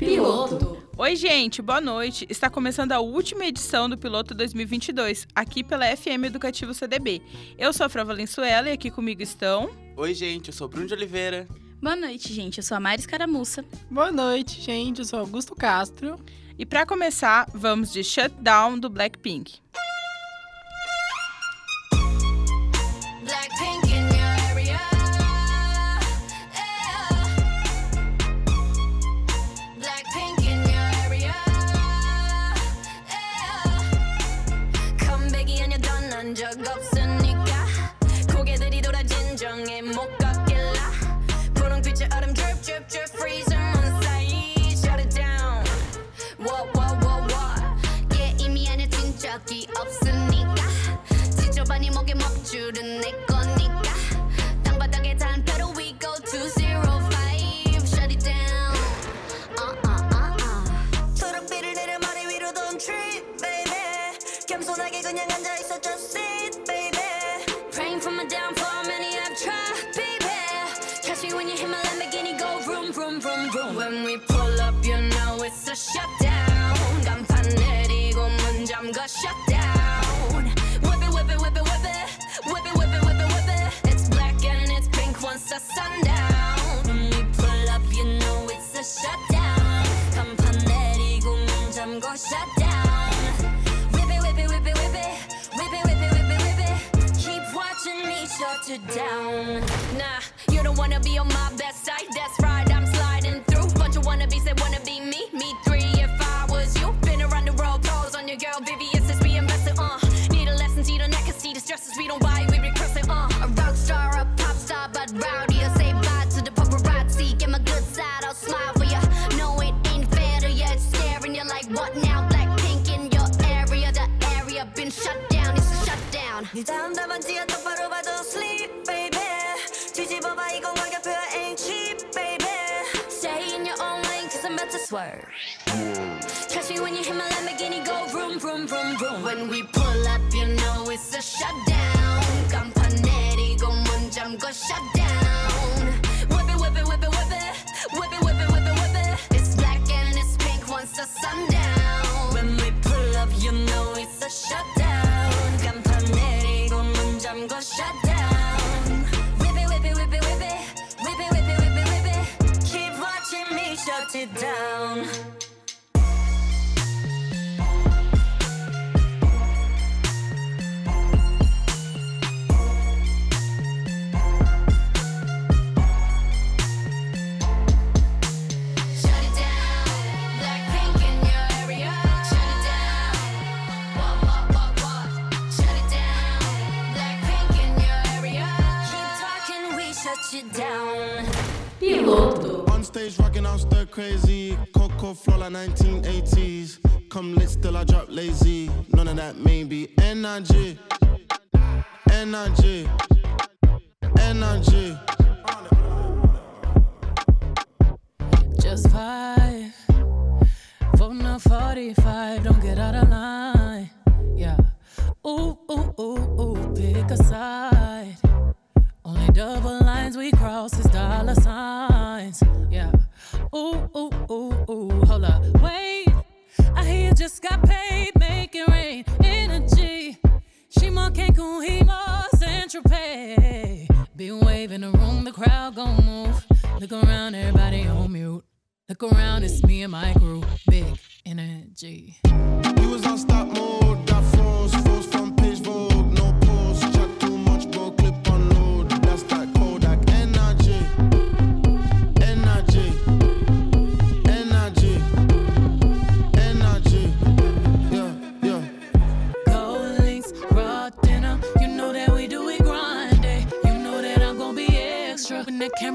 Piloto. Oi, gente, boa noite. Está começando a última edição do Piloto 2022, aqui pela FM Educativo CDB. Eu sou a Frau Valenzuela e aqui comigo estão. Oi, gente, eu sou Bruno de Oliveira. Boa noite, gente. Eu sou a Mari Escaramuça. Boa noite, gente. Eu sou Augusto Castro. E para começar, vamos de Shutdown do. Blackpink 네 다음 답안지야 똑바로 봐도 sleep baby 뒤집어봐 이건 가격표야 ain't cheap baby stay in your own lane cause I'm about to swerve Catch me when you hit my Lamborghini, go vroom, vroom, vroom, vroom. When we pull up, you know it's a shutdown. 간판 내리고 문 잠궈 shutdown. we shut you down. Piloto. On stage rocking out stir crazy. Coco flow like 1980s. Come lit, still I drop lazy. None of that maybe. Energy. Energy. Energy. Just five. Voting on 45, don't get out of line. Yeah. Ooh, ooh, ooh, ooh, pick a side. Only double lines we cross is dollar signs. Yeah. Ooh, ooh, ooh, ooh, hold up. Wait. I hear you just got paid, make it rain. Energy. She more Cancun, he more Central Pay. Be waving the room, the crowd gon' move. Look around, everybody on mute. Look around, it's me and my crew. Big energy. We was on stop mode. Got froze. Froze from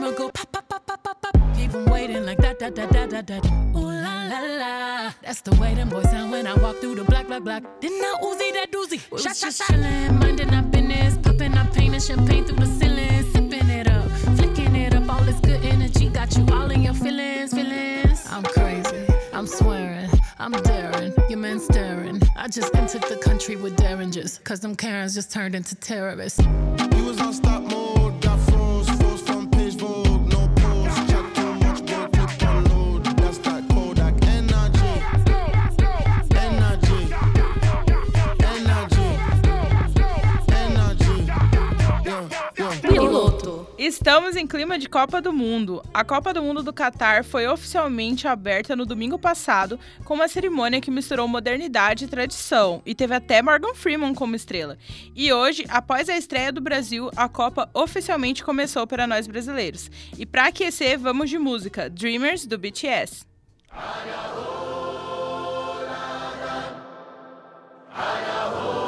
When the camera go pop, pop, pop, pop, pop, pop. Keep 'em waiting like that, that, that, that, that, that. Ooh la la la. That's the way them boys sound when I walk through the black, black, black. Then I Uzi that doozy. We Shot, was shot, just shot. chillin', minding our business, popping our paint and champagne through the ceiling, sipping it up, flicking it up. All this good energy got you all in your feelings, feelings. I'm crazy. I'm swearing. I'm daring. Your man staring. I just entered the country with derringers. Cause them Karens just turned into terrorists. We was on stop mode. Estamos em clima de Copa do Mundo. A Copa do Mundo do Catar foi oficialmente aberta no domingo passado com uma cerimônia que misturou modernidade e tradição e teve até Morgan Freeman como estrela. E hoje, após a estreia do Brasil, a Copa oficialmente começou para nós brasileiros. E para aquecer, vamos de música Dreamers do BTS. Look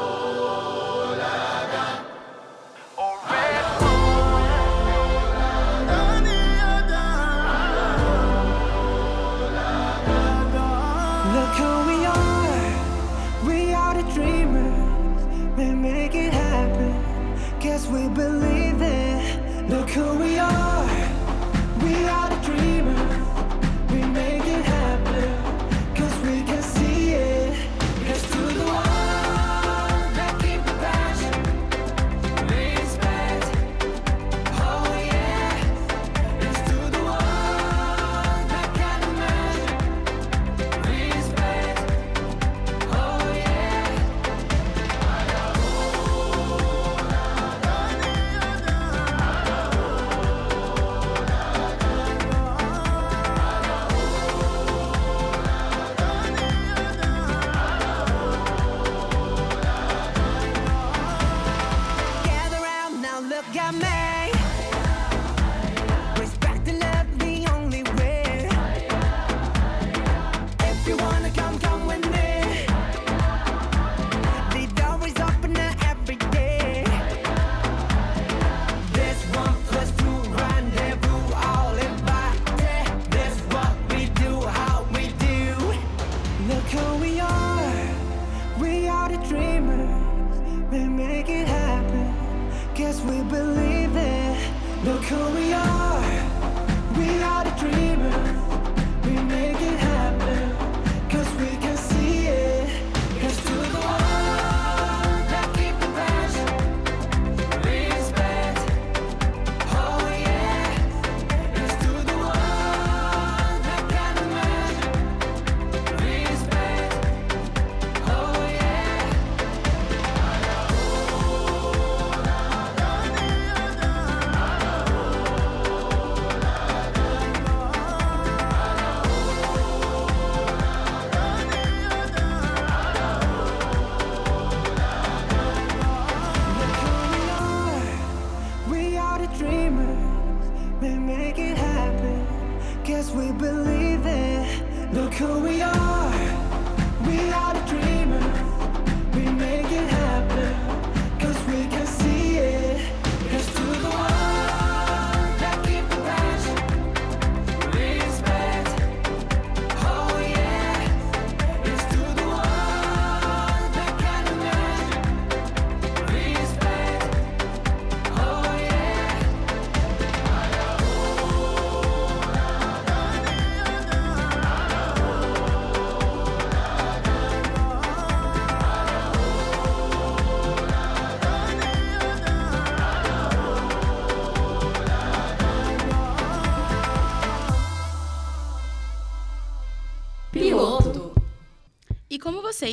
round now,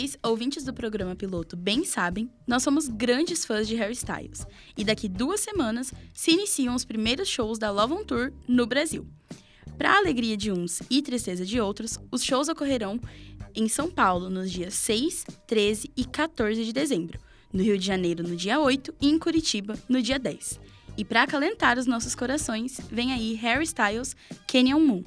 vocês, ouvintes do programa Piloto, bem sabem, nós somos grandes fãs de Harry Styles. E daqui duas semanas se iniciam os primeiros shows da Love on Tour no Brasil. Para alegria de uns e tristeza de outros, os shows ocorrerão em São Paulo nos dias 6, 13 e 14 de dezembro, no Rio de Janeiro no dia 8 e em Curitiba no dia 10. E para acalentar os nossos corações, vem aí Harry Styles, Canyon Moon.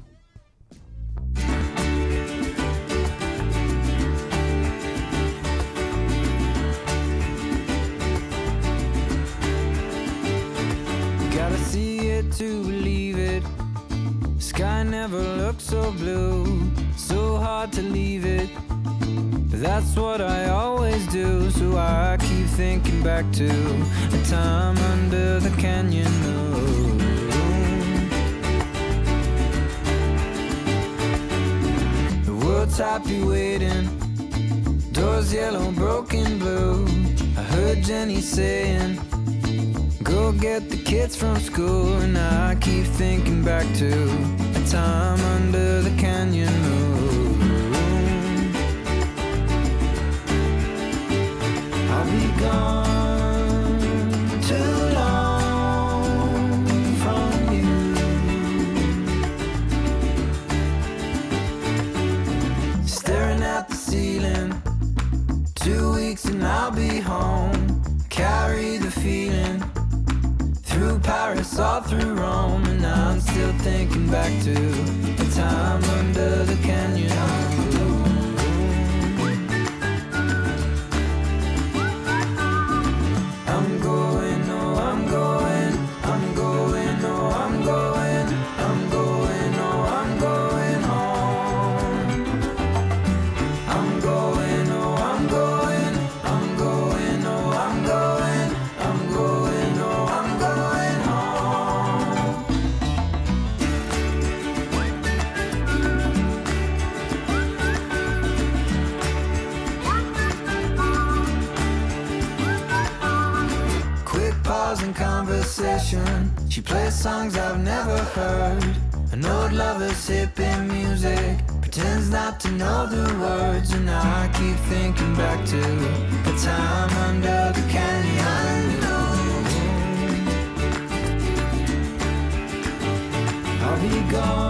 It to believe it. Sky never looked so blue, so hard to leave it. That's what I always do, so I keep thinking back to a time under the canyon moon. The world's happy waiting, doors yellow, broken blue. I heard Jenny saying. Go get the kids from school, and I keep thinking back to a time under the canyon moon. I'll be gone too long from you. Staring at the ceiling, two weeks and I'll be home. Carry the feeling through Paris, all through Rome, and I'm still thinking back to the time under the canyon. She plays songs I've never heard. An old lover's hippie music. Pretends not to know the words. And I keep thinking back to the time under the canyon. I'll be gone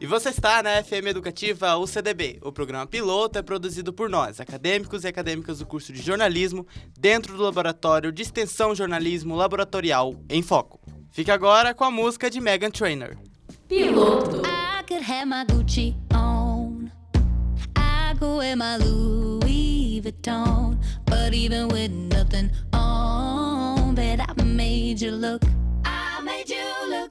E você está na FM Educativa UCDB. O programa piloto é produzido por nós, acadêmicos e acadêmicas do curso de jornalismo, dentro do laboratório de extensão jornalismo laboratorial em foco. Fique agora com a música de Megan Trainor. Piloto. I could have my Gucci on. I could wear my Louis Vuitton. But even with nothing on, bet I made you look. I made you look.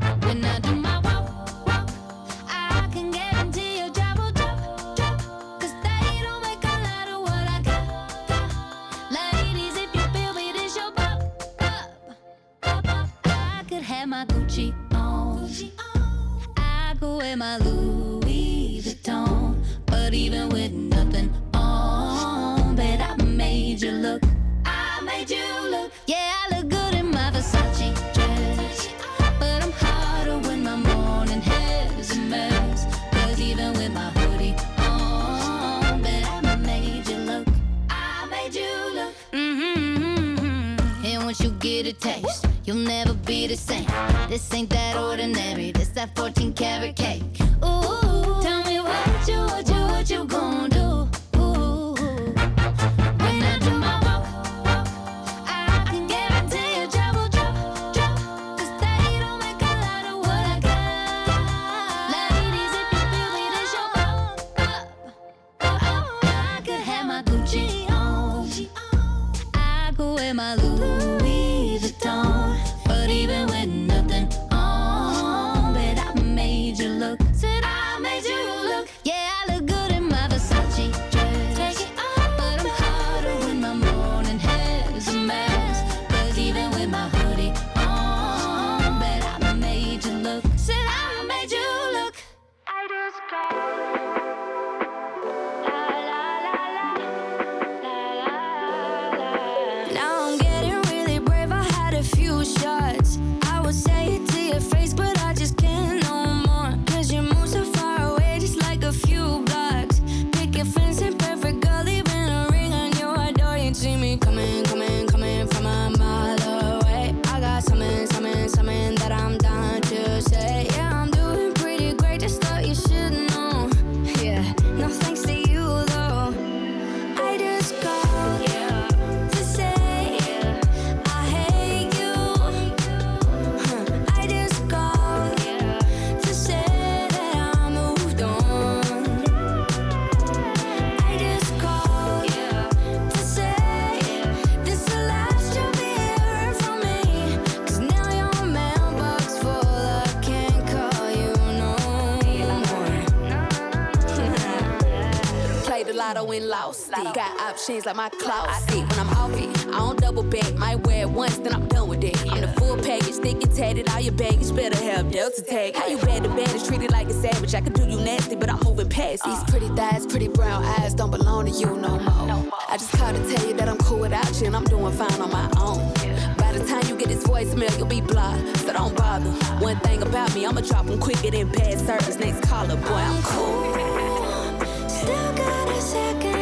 Options like my closet. When I'm off it, I don't double back. Might wear it once, then I'm done with it. I'm the full package, thick and tatted. All your baggage better have Delta tag. How you bad to bad is treated like a savage. I could do you nasty, but I'm moving past these uh. pretty thighs, pretty brown eyes. Don't belong to you no more. I just called to tell you that I'm cool without you and I'm doing fine on my own. By the time you get this voicemail, you'll be blocked, so don't bother. One thing about me, I'ma drop them quicker than bad service. Next caller, boy, I'm cool. Still got a second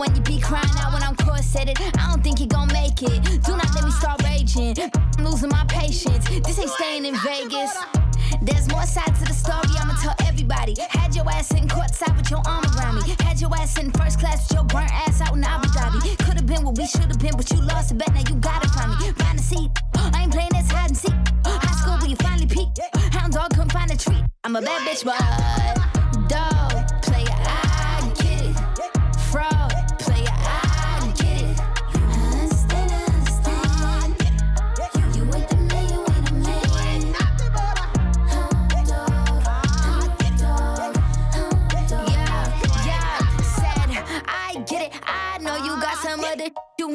when you be crying out when I'm corseted. I don't think you gon' make it. Do not let me start raging. I'm losing my patience. This ain't staying in Vegas. There's more side to the story, I'ma tell everybody. Had your ass in courtside with your arm around me. Had your ass in first class with your burnt ass out in Abu Dhabi. Could've been what we should've been, but you lost it. Bet now you got it from me. Find a seat. I ain't playing this hide and seek. High school, but you finally peaked. Hound dog couldn't find a treat. I'm a bad bitch, but dog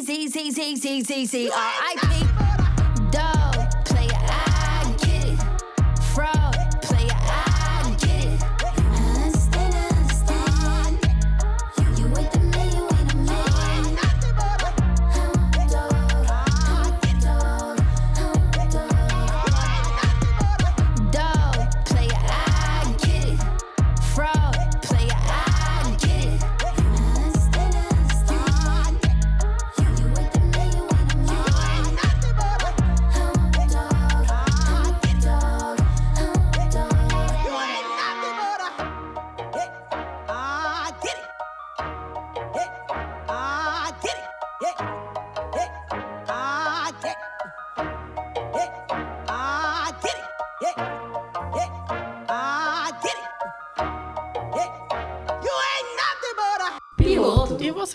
sheep. Time by Z, Z, Z, Z, Z, Z, Z, R.I.P. Dog,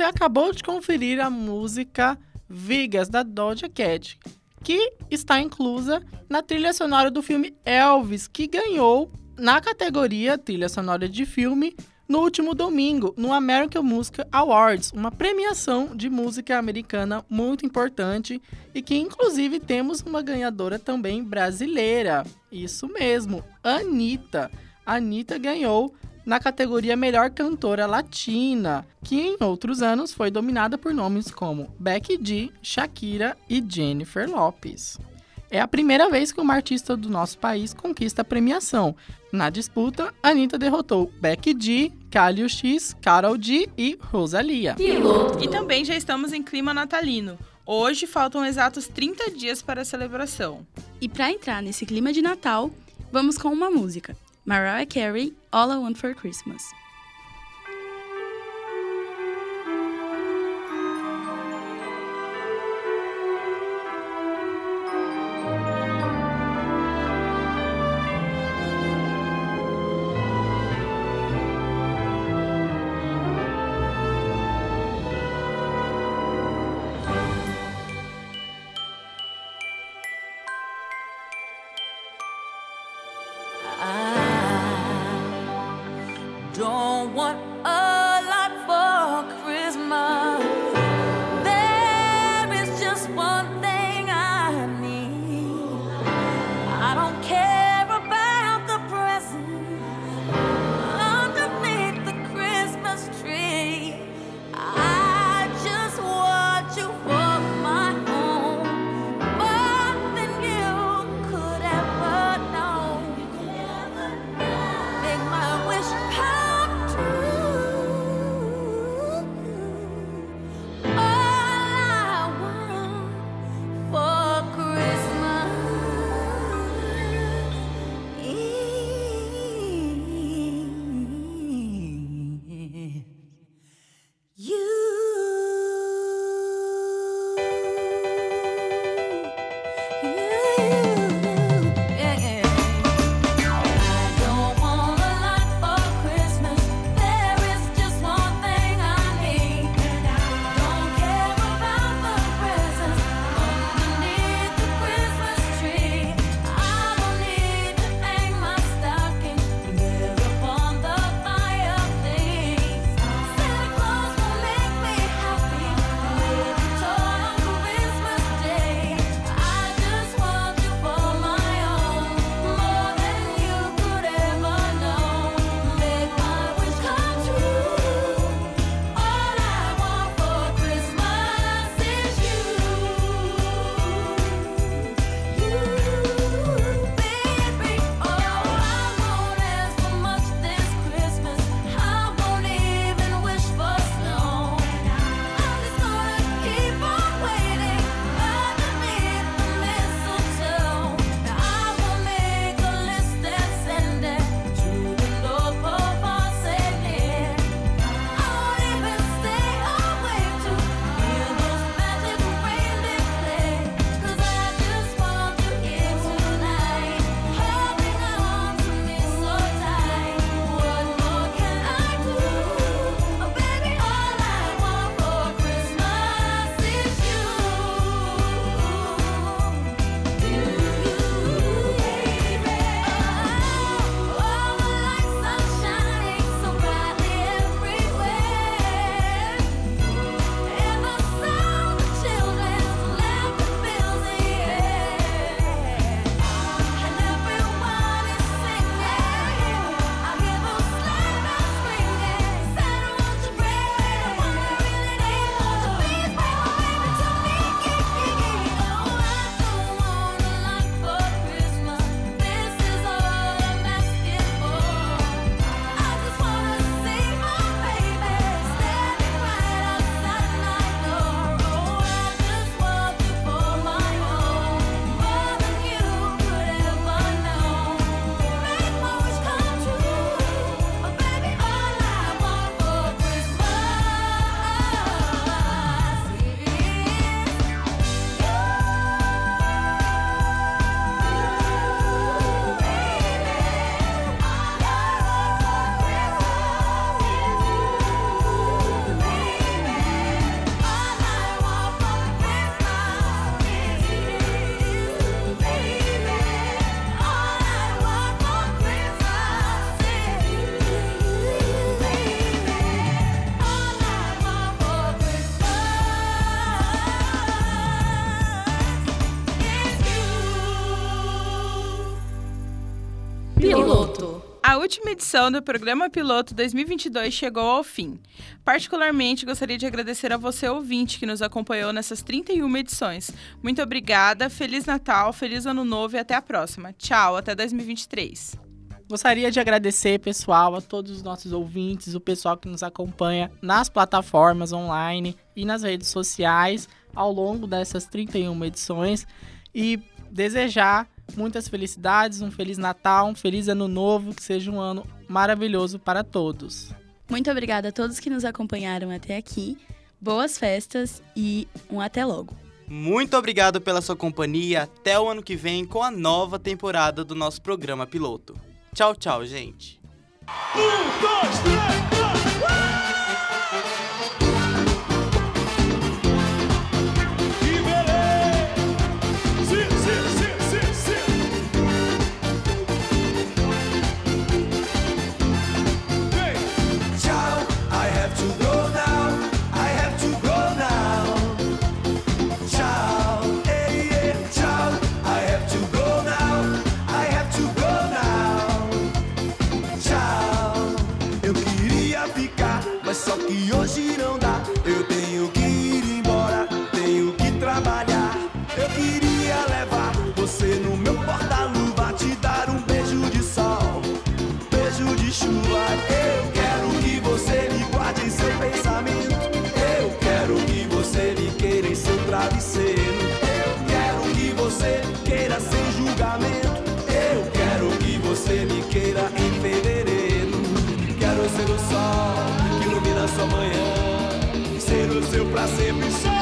acabou de conferir a música Vigas, da Doja Cat, que está inclusa na trilha sonora do filme Elvis, que ganhou na categoria trilha sonora de filme no último domingo, no American Music Awards, uma premiação de música americana muito importante e que inclusive temos uma ganhadora também brasileira. Isso mesmo, Anitta. Anitta ganhou na categoria Melhor Cantora Latina, que em outros anos foi dominada por nomes como Becky G, Shakira e Jennifer Lopez. É a primeira vez que uma artista do nosso país conquista a premiação. Na disputa, Anitta derrotou Becky G, Kalio X, Karol G e Rosalia. E também já estamos em clima natalino. Hoje faltam exatos 30 dias para a celebração. E para entrar nesse clima de Natal, vamos com uma música. Mariah Carey, All I Want for Christmas. Última edição do programa Piloto 2022 chegou ao fim. Particularmente, gostaria de agradecer a você, ouvinte, que nos acompanhou nessas 31 edições. Muito obrigada, Feliz Natal, Feliz Ano Novo e até a próxima. Tchau, até 2023. Gostaria de agradecer, pessoal, a todos os nossos ouvintes, o pessoal que nos acompanha nas plataformas online e nas redes sociais ao longo dessas 31 edições e desejar muitas felicidades, um feliz Natal, um feliz ano novo, que seja um ano maravilhoso para todos. Muito obrigada a todos que nos acompanharam até aqui. Boas festas e um até logo. Muito obrigado pela sua companhia. Até o ano que vem com a nova temporada do nosso programa piloto. Tchau, tchau, gente. Ciao, seu prazer me chama.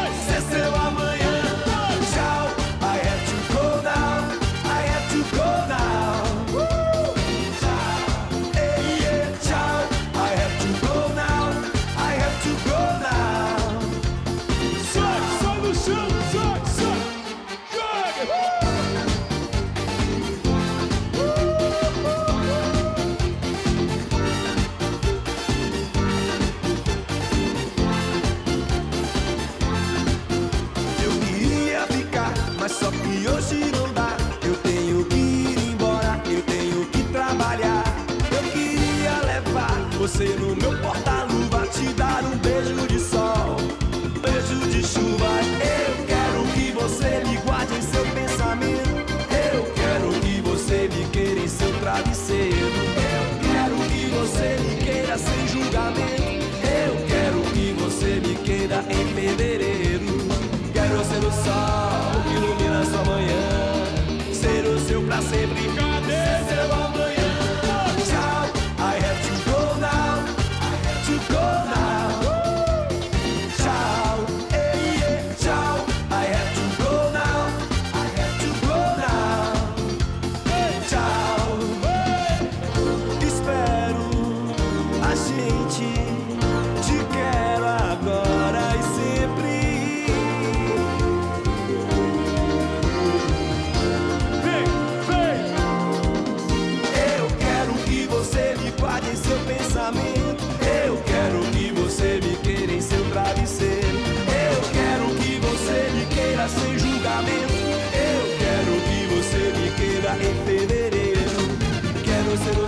você não